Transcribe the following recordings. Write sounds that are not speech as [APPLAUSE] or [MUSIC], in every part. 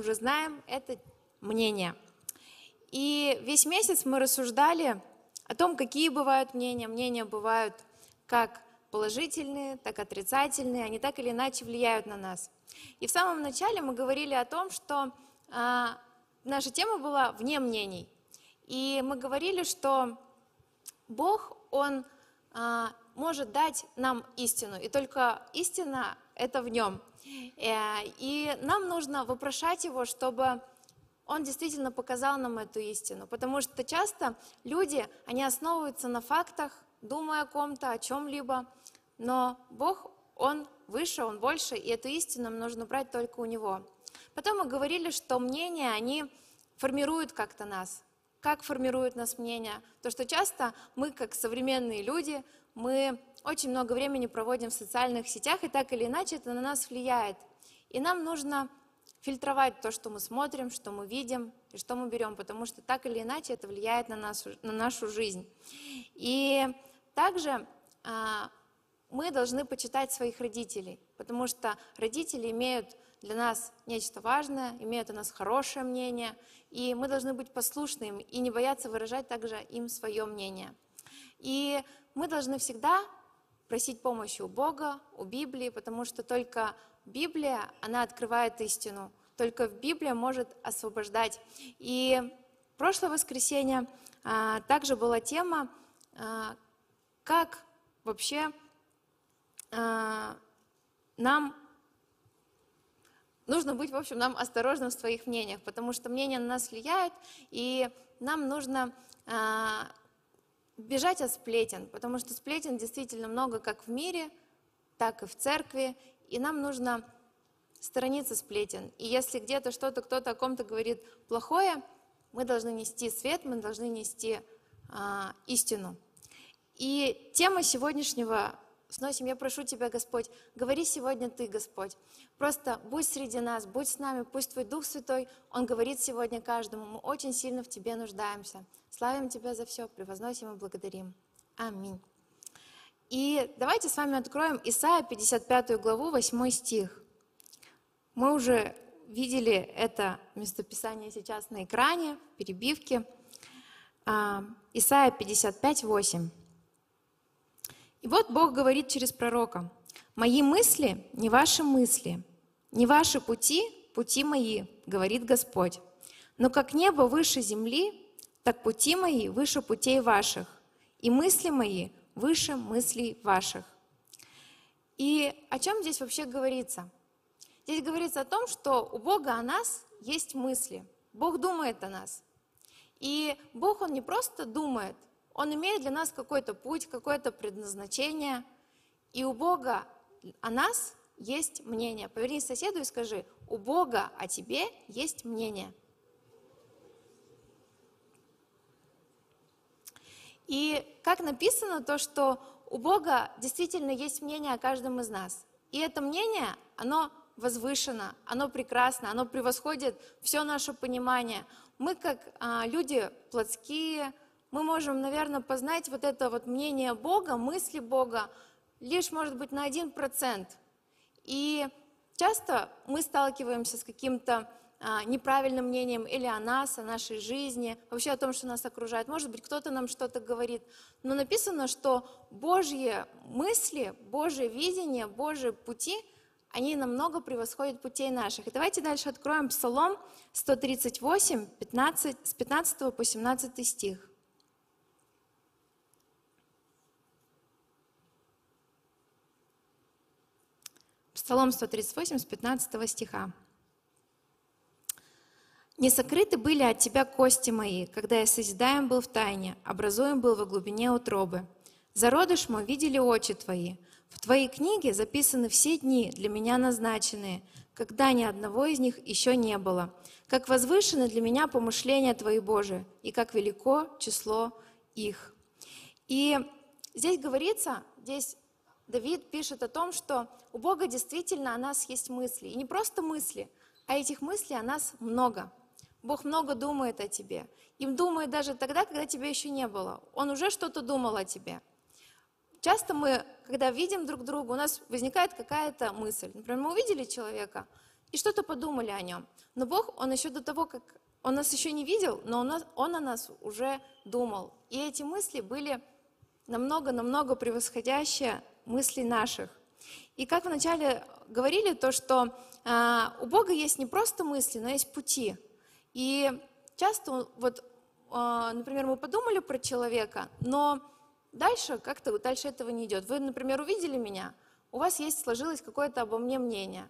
уже знаем, это мнение. И весь месяц мы рассуждали о том, какие бывают мнения. Мнения бывают как положительные, так и отрицательные, они так или иначе влияют на нас. И в самом начале мы говорили о том, что а, наша тема была вне мнений. И мы говорили, что Бог, Он а, может дать нам истину, и только истина – это в Нем. Э, и нам нужно вопрошать Его, чтобы Он действительно показал нам эту истину, потому что часто люди, они основываются на фактах, думая о ком-то, о чем-либо, но Бог, Он выше, Он больше, и эту истину нам нужно брать только у Него. Потом мы говорили, что мнения, они формируют как-то нас. Как формируют нас мнения? То, что часто мы, как современные люди, мы очень много времени проводим в социальных сетях, и так или иначе это на нас влияет. И нам нужно фильтровать то, что мы смотрим, что мы видим и что мы берем, потому что так или иначе это влияет на, нас, на нашу жизнь. И также а, мы должны почитать своих родителей, потому что родители имеют для нас нечто важное, имеют о нас хорошее мнение, и мы должны быть послушны им и не бояться выражать также им свое мнение. И мы должны всегда просить помощи у Бога, у Библии, потому что только Библия, она открывает истину, только Библия может освобождать. И прошлое воскресенье а, также была тема, а, как вообще а, нам нужно быть, в общем, нам осторожным в своих мнениях, потому что мнение на нас влияет, и нам нужно а, бежать от сплетен, потому что сплетен действительно много как в мире, так и в церкви, и нам нужно сторониться сплетен. И если где-то что-то, кто-то о ком-то говорит плохое, мы должны нести свет, мы должны нести а, истину. И тема сегодняшнего сносим. Я прошу Тебя, Господь, говори сегодня Ты, Господь. Просто будь среди нас, будь с нами, пусть Твой Дух Святой, Он говорит сегодня каждому. Мы очень сильно в Тебе нуждаемся. Славим Тебя за все, превозносим и благодарим. Аминь. И давайте с вами откроем Исаия 55 главу, 8 стих. Мы уже видели это местописание сейчас на экране. А, Исаия 55, 8. И вот Бог говорит через пророка, «Мои мысли не ваши мысли, не ваши пути, пути мои, говорит Господь. Но как небо выше земли, так пути мои выше путей ваших, и мысли мои выше мыслей ваших». И о чем здесь вообще говорится? Здесь говорится о том, что у Бога о нас есть мысли. Бог думает о нас. И Бог, Он не просто думает – он имеет для нас какой-то путь, какое-то предназначение. И у Бога о нас есть мнение. Повернись к соседу и скажи, у Бога о тебе есть мнение. И как написано то, что у Бога действительно есть мнение о каждом из нас. И это мнение, оно возвышено, оно прекрасно, оно превосходит все наше понимание. Мы как а, люди плотские, мы можем, наверное, познать вот это вот мнение Бога, мысли Бога лишь, может быть, на один процент. И часто мы сталкиваемся с каким-то а, неправильным мнением или о нас, о нашей жизни, вообще о том, что нас окружает. Может быть, кто-то нам что-то говорит. Но написано, что Божьи мысли, Божье видение, Божьи пути, они намного превосходят путей наших. И давайте дальше откроем Псалом 138, 15, с 15 по 17 стих. Псалом 138 с 15 стиха. «Не сокрыты были от Тебя кости мои, когда я созидаем был в тайне, образуем был во глубине утробы. Зародыш мой видели очи Твои. В Твоей книге записаны все дни, для меня назначенные, когда ни одного из них еще не было. Как возвышены для меня помышления Твои, Божии, и как велико число их». И здесь говорится, здесь Давид пишет о том, что у Бога действительно о нас есть мысли. И не просто мысли, а этих мыслей о нас много. Бог много думает о тебе. Им думает даже тогда, когда тебя еще не было. Он уже что-то думал о тебе. Часто мы, когда видим друг друга, у нас возникает какая-то мысль. Например, мы увидели человека, и что-то подумали о нем. Но Бог, Он еще до того, как Он нас еще не видел, но Он, он о нас уже думал. И эти мысли были намного-намного превосходящие мысли наших. И как вначале говорили, то, что а, у Бога есть не просто мысли, но есть пути. И часто, вот, а, например, мы подумали про человека, но дальше как-то дальше этого не идет. Вы, например, увидели меня, у вас есть, сложилось какое-то обо мне мнение,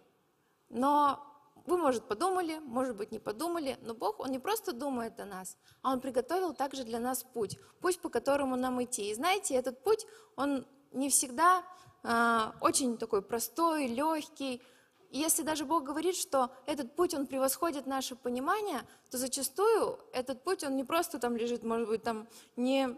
но вы, может, подумали, может быть, не подумали, но Бог, Он не просто думает о нас, а Он приготовил также для нас путь, путь, по которому нам идти. И знаете, этот путь, он не всегда э, очень такой простой, легкий, и если даже Бог говорит, что этот путь, он превосходит наше понимание, то зачастую этот путь, он не просто там лежит, может быть, там не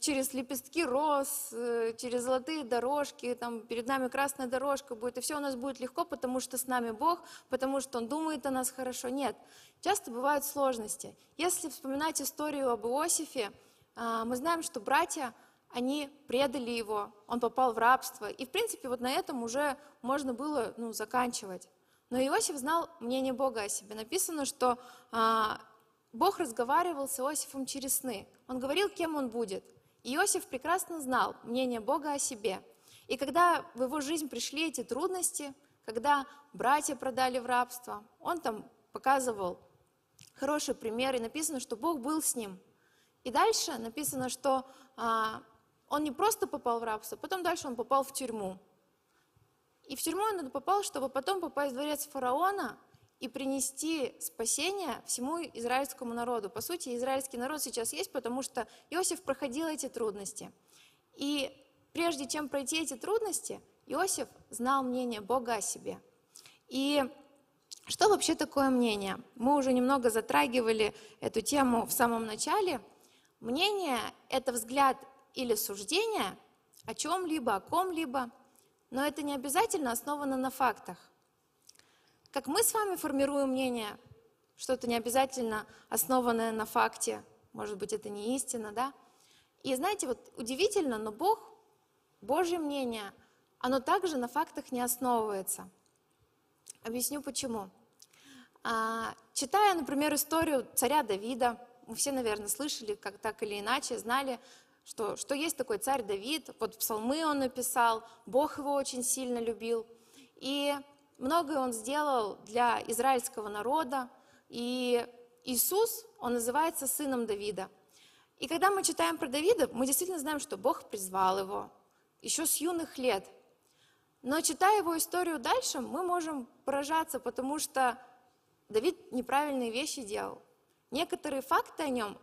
через лепестки роз, э, через золотые дорожки, там перед нами красная дорожка будет, и все у нас будет легко, потому что с нами Бог, потому что Он думает о нас хорошо. Нет, часто бывают сложности. Если вспоминать историю об Иосифе, а, мы знаем, что братья, они предали его, он попал в рабство. И, в принципе, вот на этом уже можно было ну, заканчивать. Но Иосиф знал мнение Бога о себе. Написано, что а, Бог разговаривал с Иосифом через сны. Он говорил, кем он будет. Иосиф прекрасно знал мнение Бога о себе. И когда в его жизнь пришли эти трудности, когда братья продали в рабство, он там показывал хороший пример, и написано, что Бог был с ним. И дальше написано, что а, он не просто попал в рабство, потом дальше он попал в тюрьму. И в тюрьму он попал, чтобы потом попасть в дворец фараона и принести спасение всему израильскому народу. По сути, израильский народ сейчас есть, потому что Иосиф проходил эти трудности. И прежде чем пройти эти трудности, Иосиф знал мнение Бога о себе. И что вообще такое мнение? Мы уже немного затрагивали эту тему в самом начале. Мнение – это взгляд или суждение о чем-либо, о ком-либо, но это не обязательно основано на фактах. Как мы с вами формируем мнение, что-то не обязательно основанное на факте, может быть, это не истина, да? И знаете, вот удивительно, но Бог, Божье мнение, оно также на фактах не основывается. Объясню почему. А, читая, например, историю царя Давида, мы все, наверное, слышали, как так или иначе, знали, что, что есть такой царь Давид, вот псалмы он написал, Бог его очень сильно любил. И многое он сделал для израильского народа. И Иисус, он называется сыном Давида. И когда мы читаем про Давида, мы действительно знаем, что Бог призвал его еще с юных лет. Но читая его историю дальше, мы можем поражаться, потому что Давид неправильные вещи делал. Некоторые факты о нем,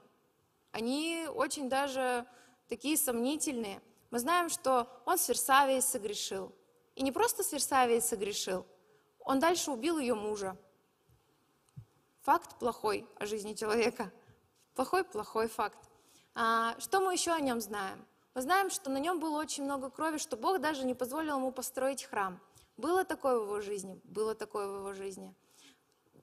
они очень даже такие сомнительные. Мы знаем, что он с Версавией согрешил. И не просто с Версавией согрешил, он дальше убил ее мужа. Факт плохой о жизни человека. Плохой-плохой факт. А, что мы еще о нем знаем? Мы знаем, что на нем было очень много крови, что Бог даже не позволил ему построить храм. Было такое в его жизни, было такое в его жизни.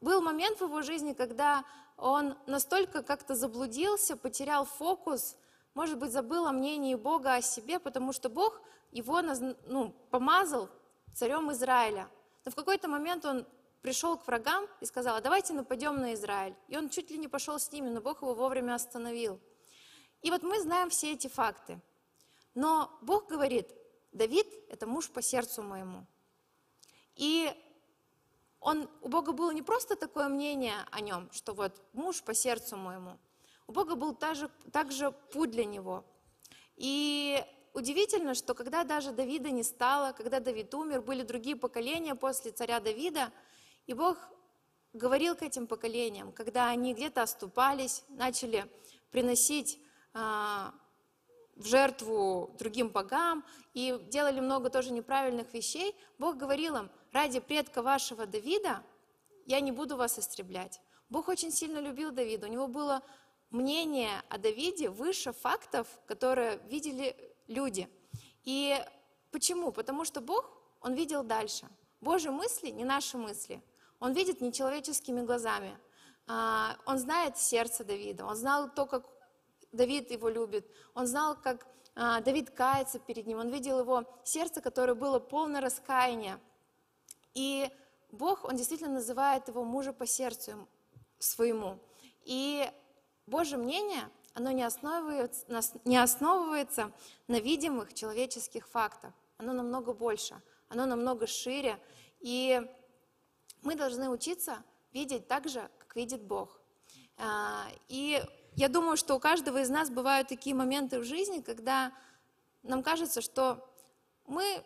Был момент в его жизни, когда он настолько как-то заблудился, потерял фокус, может быть, забыл о мнении Бога о себе, потому что Бог его ну, помазал царем Израиля. Но в какой-то момент он пришел к врагам и сказал, а давайте нападем на Израиль. И он чуть ли не пошел с ними, но Бог его вовремя остановил. И вот мы знаем все эти факты. Но Бог говорит, Давид – это муж по сердцу моему. И он, у Бога было не просто такое мнение о нем, что вот муж по сердцу моему – у Бога был также, также путь для него. И удивительно, что когда даже Давида не стало, когда Давид умер, были другие поколения после царя Давида, и Бог говорил к этим поколениям, когда они где-то оступались, начали приносить а, в жертву другим богам и делали много тоже неправильных вещей, Бог говорил им, ради предка вашего Давида я не буду вас истреблять. Бог очень сильно любил Давида, у него было мнение о Давиде выше фактов, которые видели люди. И почему? Потому что Бог, Он видел дальше. Божьи мысли не наши мысли. Он видит нечеловеческими глазами. А, он знает сердце Давида. Он знал то, как Давид его любит. Он знал, как а, Давид кается перед ним. Он видел его сердце, которое было полно раскаяния. И Бог, Он действительно называет его мужа по сердцу своему. И Божье мнение, оно не основывается, не основывается на видимых человеческих фактах. Оно намного больше, оно намного шире. И мы должны учиться видеть так же, как видит Бог. А, и я думаю, что у каждого из нас бывают такие моменты в жизни, когда нам кажется, что мы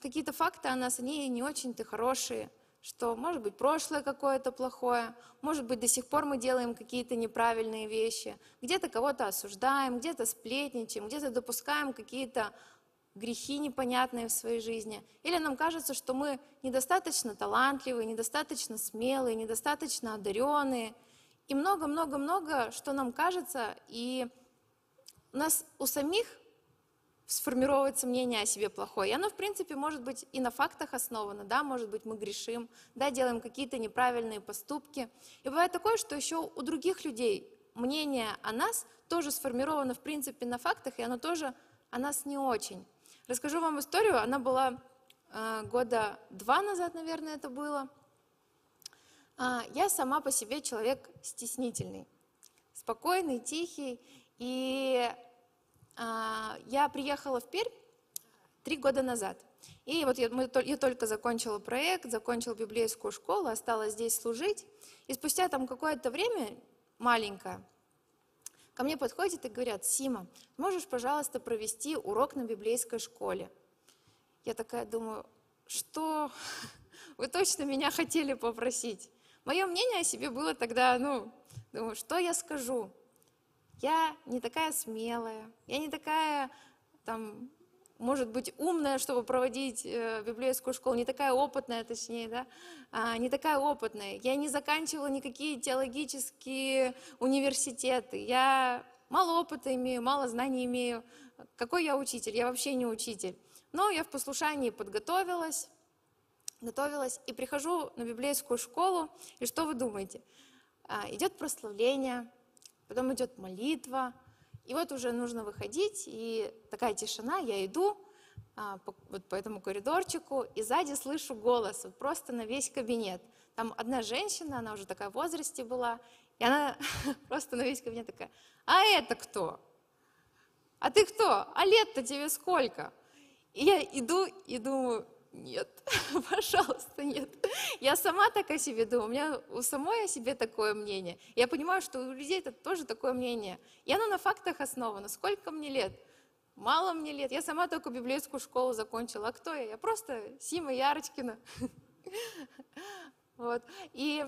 какие-то факты о нас, они не очень-то хорошие, что, может быть, прошлое какое-то плохое, может быть, до сих пор мы делаем какие-то неправильные вещи, где-то кого-то осуждаем, где-то сплетничаем, где-то допускаем какие-то грехи непонятные в своей жизни. Или нам кажется, что мы недостаточно талантливые, недостаточно смелые, недостаточно одаренные. И много-много-много, что нам кажется, и у нас у самих сформировывается мнение о себе плохое. И оно, в принципе, может быть и на фактах основано, да, может быть, мы грешим, да, делаем какие-то неправильные поступки. И бывает такое, что еще у других людей мнение о нас тоже сформировано, в принципе, на фактах, и оно тоже о нас не очень. Расскажу вам историю, она была э, года два назад, наверное, это было. Э, я сама по себе человек стеснительный, спокойный, тихий, и а, я приехала в Пермь три года назад. И вот я, мы, я только закончила проект, закончила библейскую школу, осталась здесь служить. И спустя там какое-то время, маленькое, ко мне подходят и говорят, Сима, можешь, пожалуйста, провести урок на библейской школе? Я такая думаю, что [LAUGHS] вы точно меня хотели попросить? Мое мнение о себе было тогда, ну, думаю, что я скажу? Я не такая смелая, я не такая, там, может быть, умная, чтобы проводить э, библейскую школу, не такая опытная, точнее, да, а, не такая опытная. Я не заканчивала никакие теологические университеты, я мало опыта имею, мало знаний имею. Какой я учитель? Я вообще не учитель. Но я в послушании подготовилась, готовилась и прихожу на библейскую школу, и что вы думаете? А, идет прославление, потом идет молитва, и вот уже нужно выходить, и такая тишина, я иду а, по, вот по этому коридорчику, и сзади слышу голос, вот просто на весь кабинет. Там одна женщина, она уже такая в возрасте была, и она [LAUGHS] просто на весь кабинет такая, а это кто? А ты кто? А лет-то тебе сколько? И я иду и думаю, нет, [LAUGHS] пожалуйста, нет. Я сама так о себе думаю, у меня у самой о себе такое мнение. Я понимаю, что у людей это тоже такое мнение. И оно на фактах основано. Сколько мне лет? Мало мне лет. Я сама только библейскую школу закончила. А кто я? Я просто Сима Ярочкина. [LAUGHS] Вот. И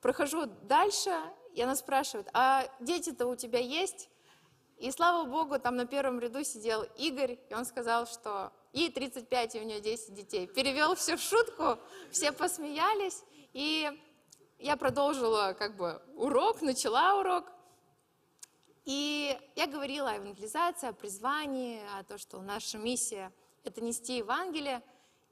прохожу дальше, и она спрашивает, а дети-то у тебя есть? И слава богу, там на первом ряду сидел Игорь, и он сказал, что ей 35, и у нее 10 детей. Перевел всю шутку, все посмеялись, и я продолжила как бы урок, начала урок. И я говорила о евангелизации, о призвании, о том, что наша миссия – это нести Евангелие.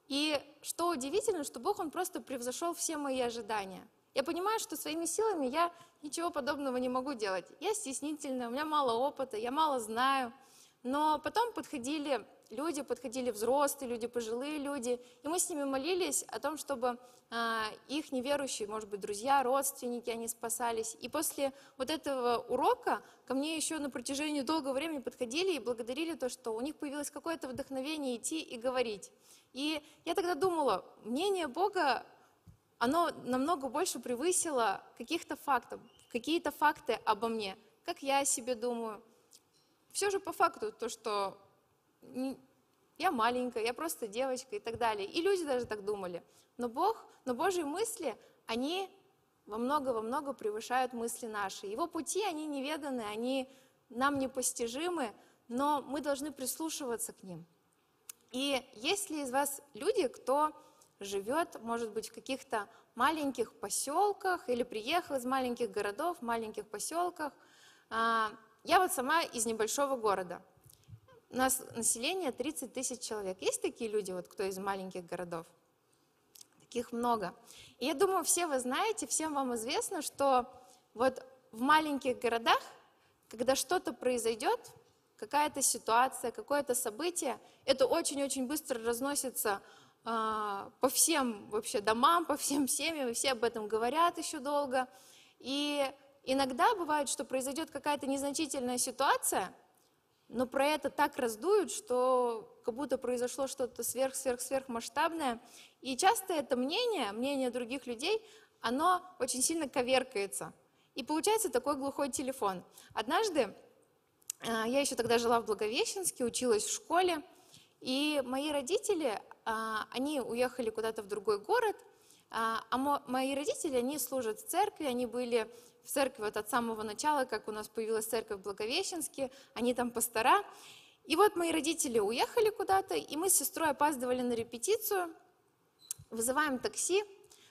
И что удивительно, что Бог, Он просто превзошел все мои ожидания. Я понимаю, что своими силами я ничего подобного не могу делать. Я стеснительная, у меня мало опыта, я мало знаю. Но потом подходили люди, подходили взрослые люди, пожилые люди, и мы с ними молились о том, чтобы а, их неверующие, может быть, друзья, родственники, они спасались. И после вот этого урока ко мне еще на протяжении долгого времени подходили и благодарили то, что у них появилось какое-то вдохновение идти и говорить. И я тогда думала, мнение Бога, оно намного больше превысило каких-то фактов, какие-то факты обо мне, как я о себе думаю. Все же по факту то, что я маленькая, я просто девочка и так далее. И люди даже так думали. Но Бог, но Божьи мысли, они во много, во много превышают мысли наши. Его пути, они неведаны, они нам непостижимы, но мы должны прислушиваться к ним. И есть ли из вас люди, кто живет, может быть, в каких-то маленьких поселках или приехал из маленьких городов, маленьких поселках? Я вот сама из небольшого города – у нас население 30 тысяч человек. Есть такие люди, вот кто из маленьких городов? Таких много. И я думаю, все вы знаете, всем вам известно, что вот в маленьких городах, когда что-то произойдет, какая-то ситуация, какое-то событие, это очень-очень быстро разносится э, по всем вообще домам, по всем семьям, и все об этом говорят еще долго. И иногда бывает, что произойдет какая-то незначительная ситуация, но про это так раздуют, что как будто произошло что-то сверх-сверх-сверх. И часто это мнение, мнение других людей, оно очень сильно коверкается. И получается такой глухой телефон. Однажды, а, я еще тогда жила в Благовещенске, училась в школе, и мои родители, а, они уехали куда-то в другой город, а, а мои родители, они служат в церкви, они были в церкви вот от самого начала, как у нас появилась церковь в Благовещенске, они там пастора. И вот мои родители уехали куда-то, и мы с сестрой опаздывали на репетицию, вызываем такси,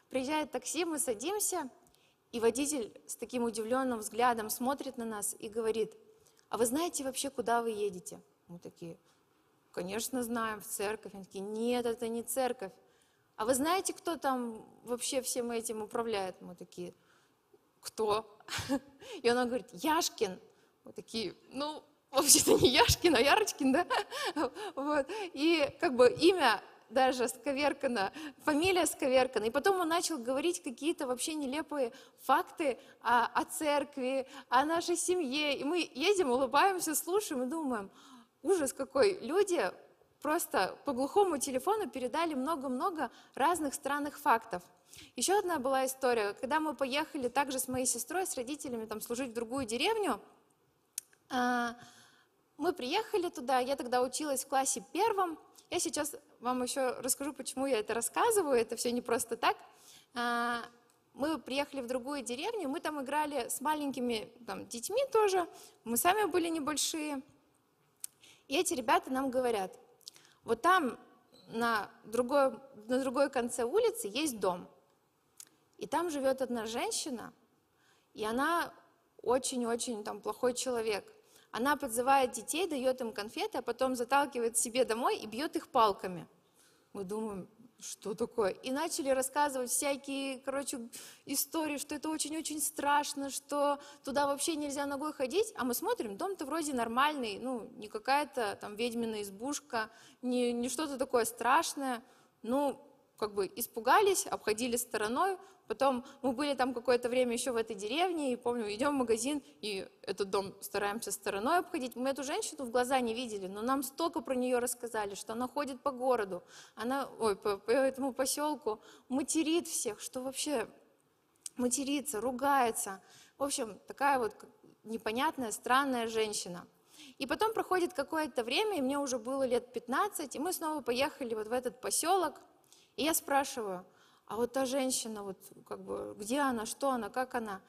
приезжает такси, мы садимся, и водитель с таким удивленным взглядом смотрит на нас и говорит, а вы знаете вообще, куда вы едете? Мы такие, конечно, знаем, в церковь. Они такие, нет, это не церковь. А вы знаете, кто там вообще всем этим управляет? Мы такие, кто? [LAUGHS] И она говорит, Яшкин. Мы такие, ну, вообще-то не Яшкин, а Ярочкин, да? [LAUGHS] Вот. И как бы имя даже сковеркано, фамилия сковеркана. И потом он начал говорить какие-то вообще нелепые факты о, о церкви, о нашей семье. И мы едем, улыбаемся, слушаем и думаем, ужас какой. Люди просто по глухому телефону передали много-много разных странных фактов. Еще одна была история, когда мы поехали также с моей сестрой, с родителями там служить в другую деревню, а, мы приехали туда, я тогда училась в классе первом, я сейчас вам еще расскажу, почему я это рассказываю, это все не просто так. А, мы приехали в другую деревню, мы там играли с маленькими там, детьми тоже, мы сами были небольшие. И эти ребята нам говорят, вот там на другой, на другой конце улицы есть дом. И там живет одна женщина, и она очень-очень там плохой человек. Она подзывает детей, дает им конфеты, а потом заталкивает себе домой и бьет их палками. Мы думаем, что такое? И начали рассказывать всякие, короче, истории, что это очень-очень страшно, что туда вообще нельзя ногой ходить. А мы смотрим, дом-то вроде нормальный, ну, не какая-то там ведьмина избушка, не, не что-то такое страшное. Ну, как бы испугались, обходили стороной, Потом мы были там какое-то время еще в этой деревне, и помню, идем в магазин, и этот дом стараемся стороной обходить. Мы эту женщину в глаза не видели, но нам столько про нее рассказали, что она ходит по городу, она, ой, по, по этому поселку, материт всех, что вообще матерится, ругается. В общем, такая вот непонятная, странная женщина. И потом проходит какое-то время, и мне уже было лет 15, и мы снова поехали вот в этот поселок, и я спрашиваю – а вот та женщина, вот как бы, где она, что она, как она.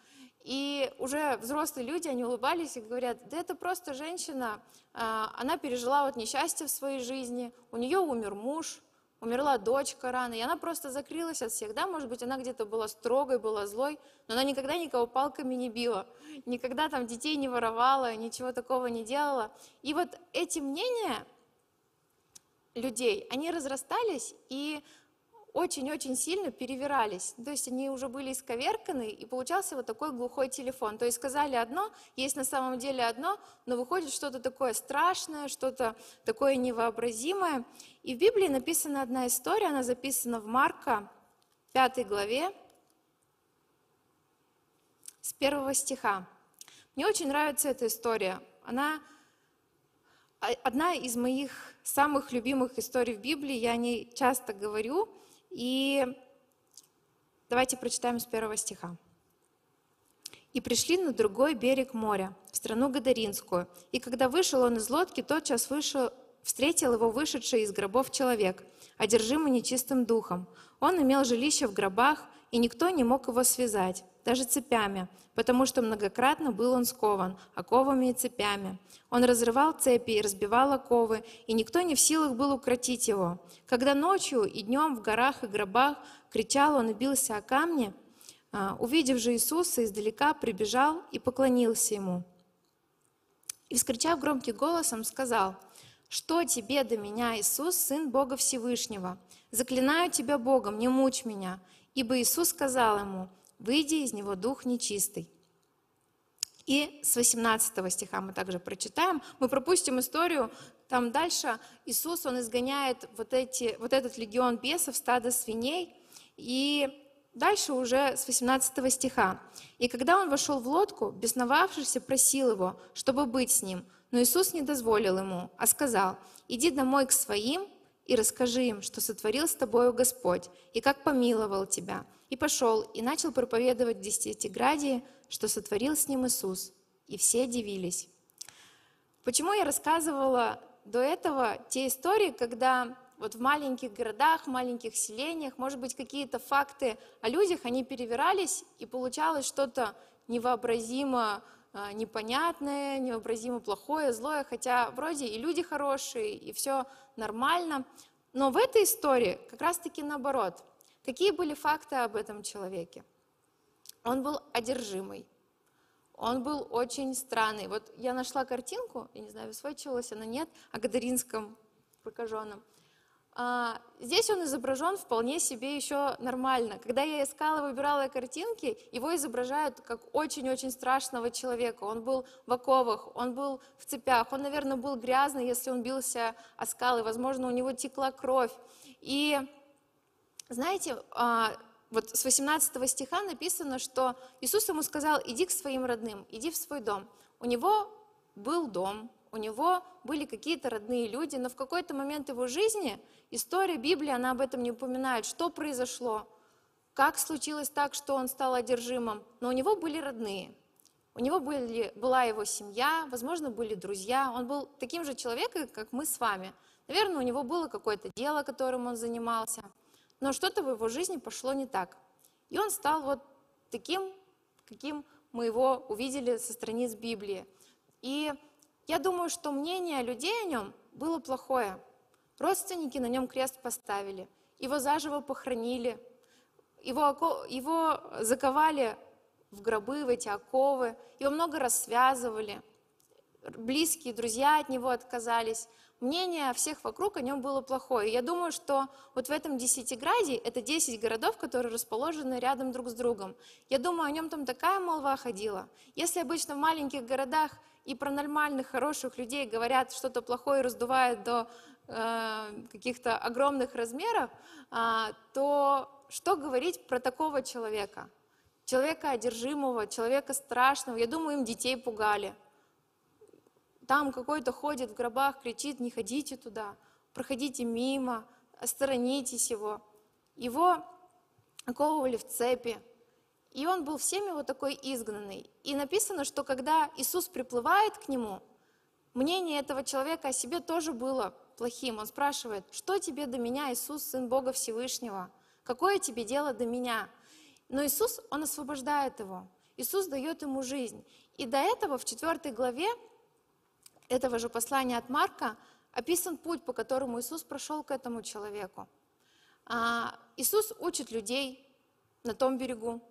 И уже взрослые люди, они улыбались и говорят, да это просто женщина, а, она пережила вот несчастье в своей жизни, у нее умер муж, умерла дочка рано, и она просто закрылась от всех. Да, может быть, она где-то была строгой, была злой, но она никогда никого палками не била, никогда там детей не воровала, ничего такого не делала. И вот эти мнения людей, они разрастались, и очень-очень сильно перевирались. То есть они уже были исковерканы, и получался вот такой глухой телефон. То есть сказали одно, есть на самом деле одно, но выходит что-то такое страшное, что-то такое невообразимое. И в Библии написана одна история, она записана в Марка, 5 главе, с первого стиха. Мне очень нравится эта история. Она одна из моих самых любимых историй в Библии, я о ней часто говорю, и давайте прочитаем с первого стиха. «И пришли на другой берег моря, в страну Гадаринскую. И когда вышел он из лодки, тотчас вышел, встретил его вышедший из гробов человек, одержимый нечистым духом. Он имел жилище в гробах, и никто не мог его связать, даже цепями, потому что многократно был он скован, оковами и цепями. Он разрывал цепи и разбивал оковы, и никто не в силах был укротить его. Когда ночью и днем в горах и гробах кричал он и бился о камни, а, увидев же Иисуса издалека, прибежал и поклонился ему. И, вскричав громким голосом, сказал, «Что тебе до меня, Иисус, Сын Бога Всевышнего? Заклинаю тебя Богом, не мучь меня». Ибо Иисус сказал ему, «Выйди из него дух нечистый». И с 18 стиха мы также прочитаем. Мы пропустим историю, там дальше Иисус, Он изгоняет вот, эти, вот этот легион бесов, стадо свиней, и дальше уже с 18 стиха. «И когда он вошел в лодку, бесновавшийся просил его, чтобы быть с ним, но Иисус не дозволил ему, а сказал, иди домой к своим и расскажи им, что сотворил с тобою Господь, и как помиловал тебя. И пошел, и начал проповедовать в Десятиградии, что сотворил с ним Иисус. И все дивились. Почему я рассказывала до этого те истории, когда вот в маленьких городах, маленьких селениях, может быть, какие-то факты о людях, они перевирались, и получалось что-то невообразимо а, непонятное, невообразимо плохое, злое, хотя вроде и люди хорошие, и все нормально. Но в этой истории как раз-таки наоборот. Какие были факты об этом человеке? Он был одержимый, он был очень странный. Вот я нашла картинку, я не знаю, высвечивалась она, нет, о Гадаринском прокаженном. А, здесь он изображен вполне себе еще нормально. Когда я искала, выбирала картинки, его изображают как очень-очень страшного человека. Он был в оковах, он был в цепях, он, наверное, был грязный, если он бился о скалы, возможно, у него текла кровь. И знаете, а, вот с 18 стиха написано, что Иисус ему сказал, иди к своим родным, иди в свой дом. У него был дом, у него были какие-то родные люди, но в какой-то момент его жизни история Библии, она об этом не упоминает, что произошло, как случилось так, что он стал одержимым, но у него были родные, у него были, была его семья, возможно, были друзья, он был таким же человеком, как мы с вами. Наверное, у него было какое-то дело, которым он занимался, но что-то в его жизни пошло не так. И он стал вот таким, каким мы его увидели со страниц Библии. И я думаю, что мнение людей о нем было плохое. Родственники на нем крест поставили, его заживо похоронили, его, его заковали в гробы, в эти оковы, его много раз связывали, близкие, друзья от него отказались. Мнение всех вокруг о нем было плохое. Я думаю, что вот в этом Десятиграде, это 10 городов, которые расположены рядом друг с другом. Я думаю, о нем там такая молва ходила. Если обычно в маленьких городах и про нормальных, хороших людей говорят что-то плохое и раздувают до э, каких-то огромных размеров, э, то что говорить про такого человека? Человека одержимого, человека страшного. Я думаю, им детей пугали. Там какой-то ходит в гробах, кричит, не ходите туда, проходите мимо, осторонитесь его. Его оковывали в цепи, и он был всеми вот такой изгнанный. И написано, что когда Иисус приплывает к нему, мнение этого человека о себе тоже было плохим. Он спрашивает, что тебе до меня, Иисус, Сын Бога Всевышнего? Какое тебе дело до меня? Но Иисус, Он освобождает его. Иисус дает ему жизнь. И до этого в четвертой главе этого же послания от Марка описан путь, по которому Иисус прошел к этому человеку. А, Иисус учит людей на том берегу,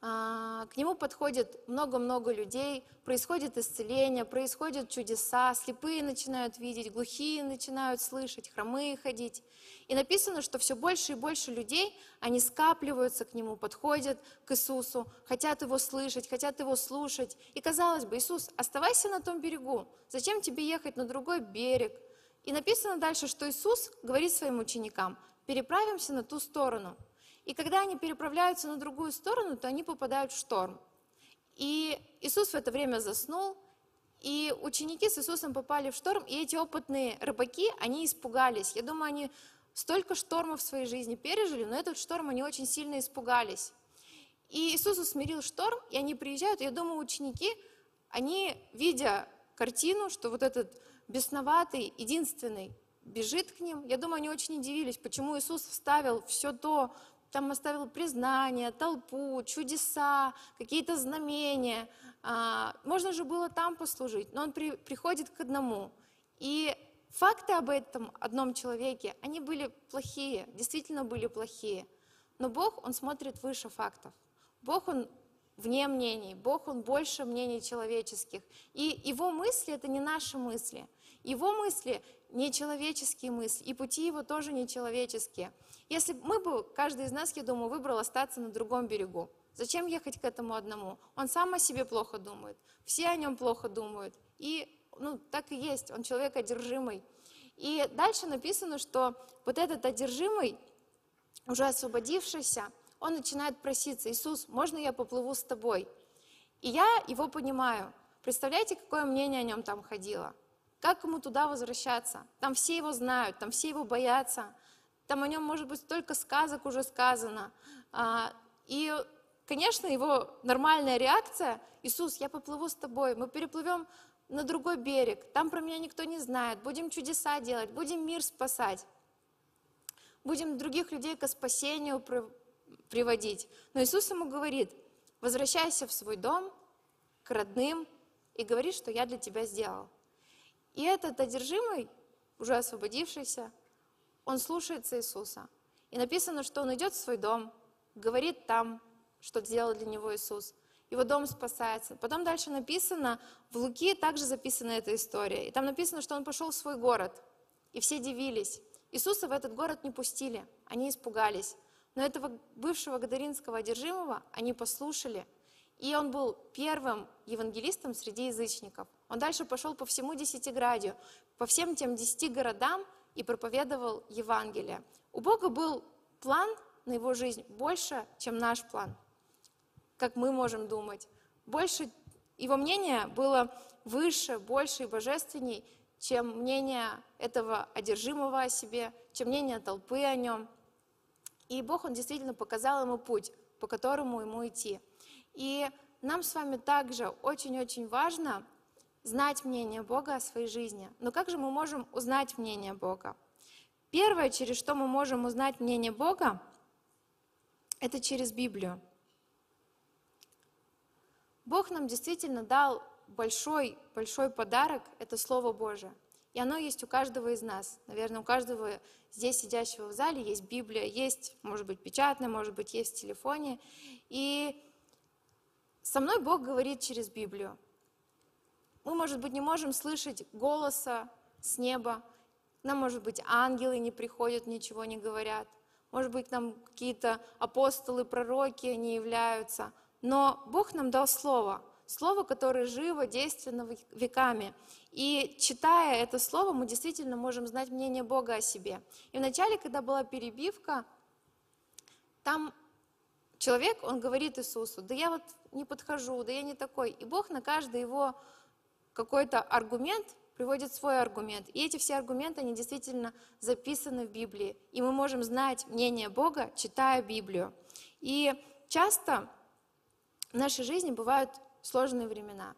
к нему подходит много-много людей, происходит исцеление, происходят чудеса, слепые начинают видеть, глухие начинают слышать, хромые ходить. И написано, что все больше и больше людей, они скапливаются к нему, подходят к Иисусу, хотят его слышать, хотят его слушать. И казалось бы, Иисус, оставайся на том берегу, зачем тебе ехать на другой берег? И написано дальше, что Иисус говорит своим ученикам, переправимся на ту сторону – и когда они переправляются на другую сторону, то они попадают в шторм. И Иисус в это время заснул, и ученики с Иисусом попали в шторм, и эти опытные рыбаки, они испугались. Я думаю, они столько штормов в своей жизни пережили, но этот шторм они очень сильно испугались. И Иисус усмирил шторм, и они приезжают, и я думаю, ученики, они, видя картину, что вот этот бесноватый, единственный, бежит к ним, я думаю, они очень удивились, почему Иисус вставил все то, там оставил признание, толпу, чудеса, какие-то знамения. А, можно же было там послужить, но он при, приходит к одному. И факты об этом одном человеке, они были плохие, действительно были плохие. Но Бог, Он смотрит выше фактов. Бог, Он вне мнений, Бог, Он больше мнений человеческих. И Его мысли — это не наши мысли. Его мысли — нечеловеческие мысли, и пути Его тоже нечеловеческие. Если мы бы, каждый из нас, я думаю, выбрал остаться на другом берегу, зачем ехать к этому одному? Он сам о себе плохо думает, все о нем плохо думают, и ну, так и есть, он человек одержимый. И дальше написано, что вот этот одержимый, уже освободившийся, он начинает проситься, Иисус, можно я поплыву с тобой? И я его понимаю. Представляете, какое мнение о нем там ходило? Как ему туда возвращаться? Там все его знают, там все его боятся, там о нем, может быть, столько сказок уже сказано. А, и, конечно, его нормальная реакция, Иисус, я поплыву с тобой, мы переплывем на другой берег, там про меня никто не знает, будем чудеса делать, будем мир спасать, будем других людей к спасению приводить. Но Иисус ему говорит, возвращайся в свой дом, к родным, и говори, что я для тебя сделал. И этот одержимый, уже освободившийся, он слушается Иисуса. И написано, что он идет в свой дом, говорит там, что сделал для него Иисус. Его дом спасается. Потом дальше написано, в Луки также записана эта история. И там написано, что он пошел в свой город. И все дивились. Иисуса в этот город не пустили. Они испугались. Но этого бывшего гадаринского одержимого они послушали. И он был первым евангелистом среди язычников. Он дальше пошел по всему Десятиградию, по всем тем десяти городам, и проповедовал Евангелие. У Бога был план на его жизнь больше, чем наш план, как мы можем думать. Больше его мнение было выше, больше и божественней, чем мнение этого одержимого о себе, чем мнение толпы о нем. И Бог, Он действительно показал ему путь, по которому ему идти. И нам с вами также очень-очень важно знать мнение Бога о своей жизни. Но как же мы можем узнать мнение Бога? Первое, через что мы можем узнать мнение Бога, это через Библию. Бог нам действительно дал большой, большой подарок, это Слово Божие. И оно есть у каждого из нас. Наверное, у каждого здесь сидящего в зале есть Библия, есть, может быть, печатная, может быть, есть в телефоне. И со мной Бог говорит через Библию. Мы, может быть, не можем слышать голоса с неба. Нам, может быть, ангелы не приходят, ничего не говорят. Может быть, нам какие-то апостолы, пророки не являются. Но Бог нам дал Слово. Слово, которое живо, действенно веками. И читая это Слово, мы действительно можем знать мнение Бога о себе. И вначале, когда была перебивка, там человек, он говорит Иисусу, да я вот не подхожу, да я не такой. И Бог на каждый его какой-то аргумент приводит свой аргумент. И эти все аргументы, они действительно записаны в Библии. И мы можем знать мнение Бога, читая Библию. И часто в нашей жизни бывают сложные времена.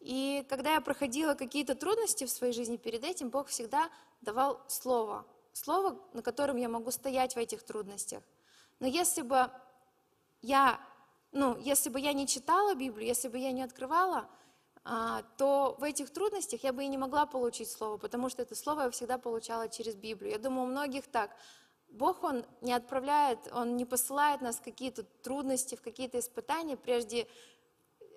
И когда я проходила какие-то трудности в своей жизни перед этим, Бог всегда давал слово. Слово, на котором я могу стоять в этих трудностях. Но если бы я, ну, если бы я не читала Библию, если бы я не открывала то в этих трудностях я бы и не могла получить слово, потому что это слово я всегда получала через Библию. Я думаю, у многих так. Бог, Он не отправляет, Он не посылает нас в какие-то трудности, в какие-то испытания, прежде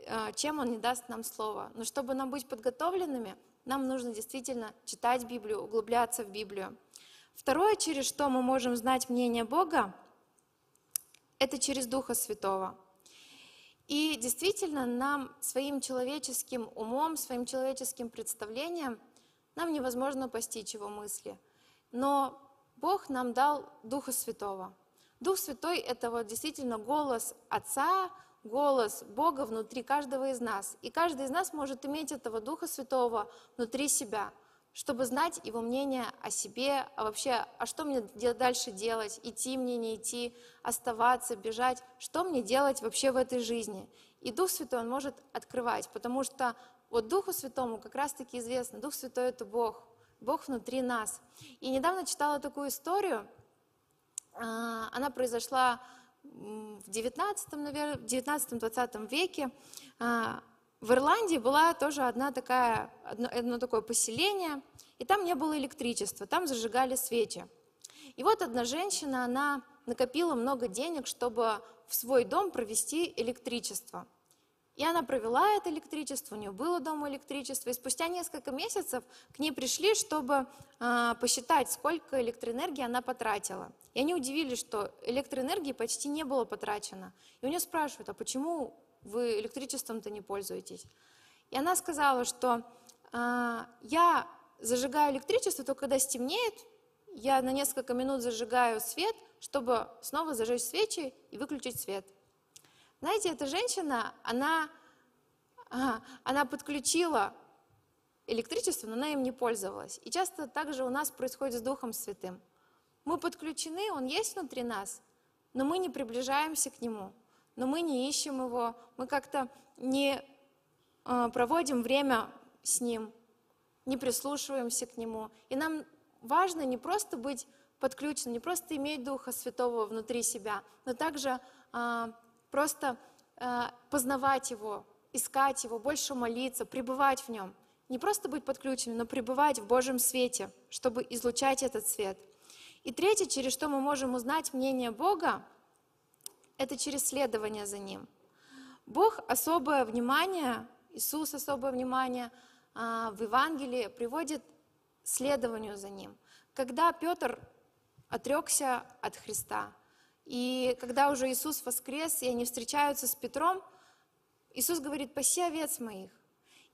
а, чем Он не даст нам слово. Но чтобы нам быть подготовленными, нам нужно действительно читать Библию, углубляться в Библию. Второе, через что мы можем знать мнение Бога, это через Духа Святого. И действительно, нам своим человеческим умом, своим человеческим представлением, нам невозможно постичь его мысли. Но Бог нам дал Духа Святого. Дух Святой — это вот действительно голос Отца, голос Бога внутри каждого из нас. И каждый из нас может иметь этого Духа Святого внутри себя — чтобы знать его мнение о себе, а вообще, а что мне дальше делать, идти мне, не идти, оставаться, бежать, что мне делать вообще в этой жизни. И Дух Святой он может открывать, потому что вот Духу Святому как раз-таки известно, Дух Святой — это Бог, Бог внутри нас. И недавно читала такую историю, а, она произошла в 19, наверное, 19-20 веке, а, в Ирландии была тоже одна такая, одно, одно такое поселение, и там не было электричества, там зажигали свечи. И вот одна женщина, она накопила много денег, чтобы в свой дом провести электричество. И она провела это электричество, у нее было дома электричество, и спустя несколько месяцев к ней пришли, чтобы э, посчитать, сколько электроэнергии она потратила. И они удивились, что электроэнергии почти не было потрачено. И у нее спрашивают, а почему вы электричеством-то не пользуетесь. И она сказала, что а, я зажигаю электричество только когда стемнеет, я на несколько минут зажигаю свет, чтобы снова зажечь свечи и выключить свет. Знаете, эта женщина, она, она подключила электричество, но она им не пользовалась. И часто также у нас происходит с Духом Святым. Мы подключены, Он есть внутри нас, но мы не приближаемся к Нему, но мы не ищем Его, мы как-то не а, проводим время с Ним, не прислушиваемся к Нему. И нам важно не просто быть подключенным, не просто иметь Духа Святого внутри себя, но также а, просто а, познавать Его, искать Его, больше молиться, пребывать в Нем. Не просто быть подключенным, но пребывать в Божьем свете, чтобы излучать этот свет. И третье, через что мы можем узнать мнение Бога, это через следование за Ним. Бог особое внимание, Иисус особое внимание а, в Евангелии приводит следованию за Ним. Когда Петр отрекся от Христа, и когда уже Иисус воскрес, и они встречаются с Петром, Иисус говорит, паси овец моих.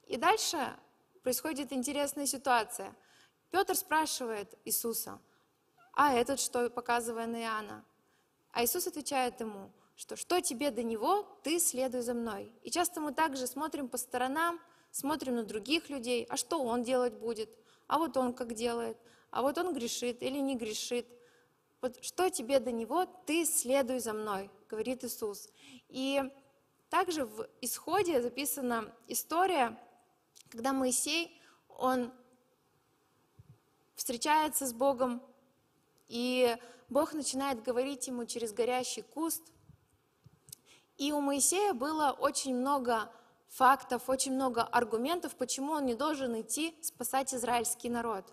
И дальше происходит интересная ситуация. Петр спрашивает Иисуса, а этот что, показывая на Иоанна? А Иисус отвечает ему, что что тебе до него, ты следуй за мной. И часто мы также смотрим по сторонам, смотрим на других людей, а что он делать будет, а вот он как делает, а вот он грешит или не грешит. Вот что тебе до него, ты следуй за мной, говорит Иисус. И также в исходе записана история, когда Моисей, он встречается с Богом, и Бог начинает говорить ему через горящий куст. И у Моисея было очень много фактов, очень много аргументов, почему он не должен идти спасать израильский народ.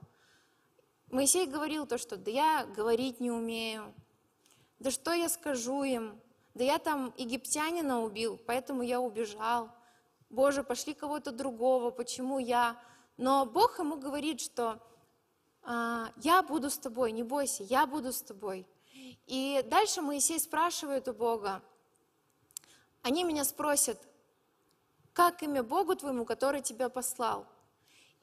Моисей говорил то, что да я говорить не умею, да что я скажу им, да я там египтянина убил, поэтому я убежал. Боже, пошли кого-то другого, почему я? Но Бог ему говорит, что я буду с тобой, не бойся, я буду с тобой. И дальше Моисей спрашивает у Бога, они меня спросят, как имя Богу твоему, который тебя послал?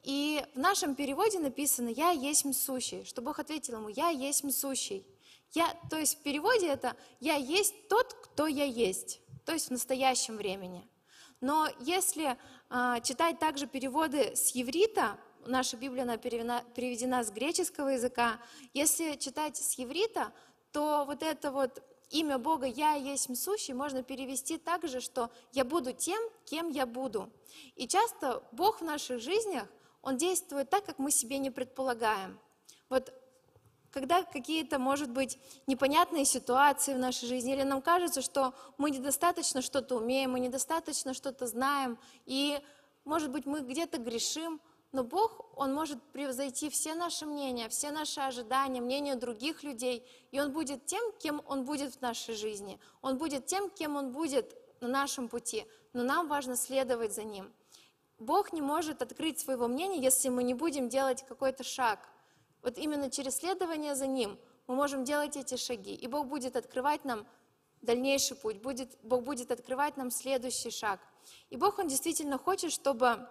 И в нашем переводе написано «Я есть сущий», что Бог ответил ему «Я есть сущий». Я, то есть в переводе это «Я есть тот, кто я есть», то есть в настоящем времени – но если а, читать также переводы с еврита, наша Библия она переведена, переведена с греческого языка, если читать с еврита, то вот это вот имя Бога «Я есть сущий» можно перевести так же, что «Я буду тем, кем я буду». И часто Бог в наших жизнях, Он действует так, как мы себе не предполагаем. Вот когда какие-то, может быть, непонятные ситуации в нашей жизни, или нам кажется, что мы недостаточно что-то умеем, мы недостаточно что-то знаем, и, может быть, мы где-то грешим, но Бог, Он может превзойти все наши мнения, все наши ожидания, мнения других людей, и Он будет тем, кем Он будет в нашей жизни. Он будет тем, кем Он будет на нашем пути, но нам важно следовать за Ним. Бог не может открыть своего мнения, если мы не будем делать какой-то шаг – вот именно через следование за Ним мы можем делать эти шаги, и Бог будет открывать нам дальнейший путь, будет, Бог будет открывать нам следующий шаг. И Бог, Он действительно хочет, чтобы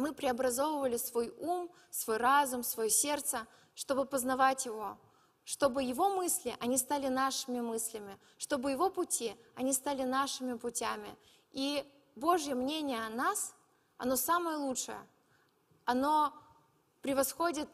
мы преобразовывали свой ум, свой разум, свое сердце, чтобы познавать Его, чтобы Его мысли, они стали нашими мыслями, чтобы Его пути, они стали нашими путями. И Божье мнение о нас, оно самое лучшее, оно превосходит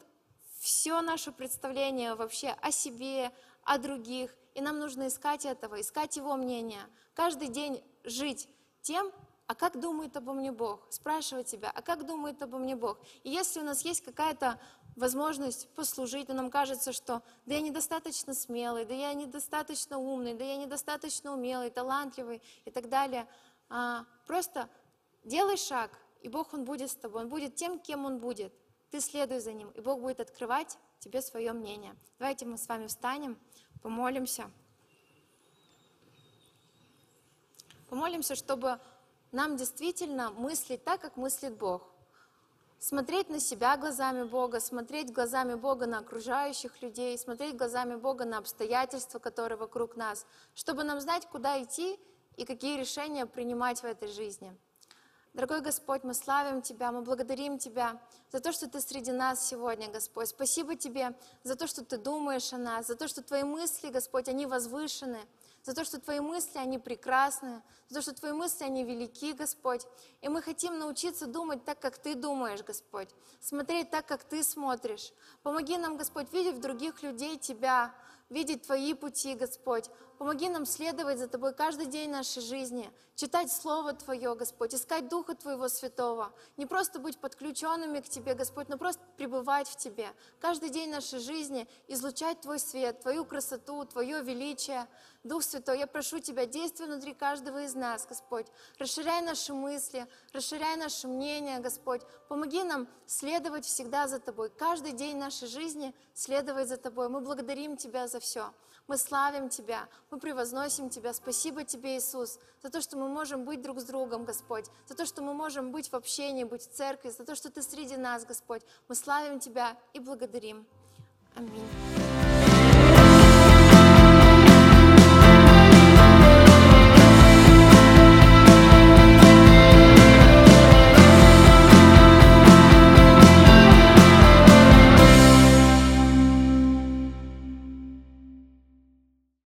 все наше представление вообще о себе, о других. И нам нужно искать этого, искать его мнение. Каждый день жить тем, а как думает обо мне Бог? Спрашивать себя, а как думает обо мне Бог? И если у нас есть какая-то возможность послужить, но нам кажется, что да я недостаточно смелый, да я недостаточно умный, да я недостаточно умелый, талантливый и так далее, а, просто делай шаг, и Бог, Он будет с тобой, Он будет тем, кем Он будет – ты следуй за Ним, и Бог будет открывать тебе свое мнение. Давайте мы с вами встанем, помолимся. Помолимся, чтобы нам действительно мыслить так, как мыслит Бог. Смотреть на себя глазами Бога, смотреть глазами Бога на окружающих людей, смотреть глазами Бога на обстоятельства, которые вокруг нас, чтобы нам знать, куда идти и какие решения принимать в этой жизни. Дорогой Господь, мы славим Тебя, мы благодарим Тебя за то, что Ты среди нас сегодня, Господь. Спасибо Тебе за то, что Ты думаешь о нас, за то, что Твои мысли, Господь, они возвышены, за то, что Твои мысли, они прекрасны, за то, что Твои мысли, они велики, Господь. И мы хотим научиться думать так, как Ты думаешь, Господь, смотреть так, как Ты смотришь. Помоги нам, Господь, видеть в других людей Тебя, видеть Твои пути, Господь. Помоги нам следовать за Тобой каждый день нашей жизни, читать Слово Твое, Господь, искать Духа Твоего Святого, не просто быть подключенными к Тебе, Господь, но просто пребывать в Тебе. Каждый день нашей жизни излучать Твой свет, Твою красоту, Твое величие. Дух Святой, я прошу Тебя, действуй внутри каждого из нас, Господь. Расширяй наши мысли, расширяй наше мнение, Господь. Помоги нам следовать всегда за Тобой, каждый день нашей жизни следовать за Тобой. Мы благодарим Тебя за все. Мы славим Тебя, мы превозносим Тебя. Спасибо Тебе, Иисус, за то, что мы можем быть друг с другом, Господь, за то, что мы можем быть в общении, быть в церкви, за то, что Ты среди нас, Господь. Мы славим Тебя и благодарим. Аминь.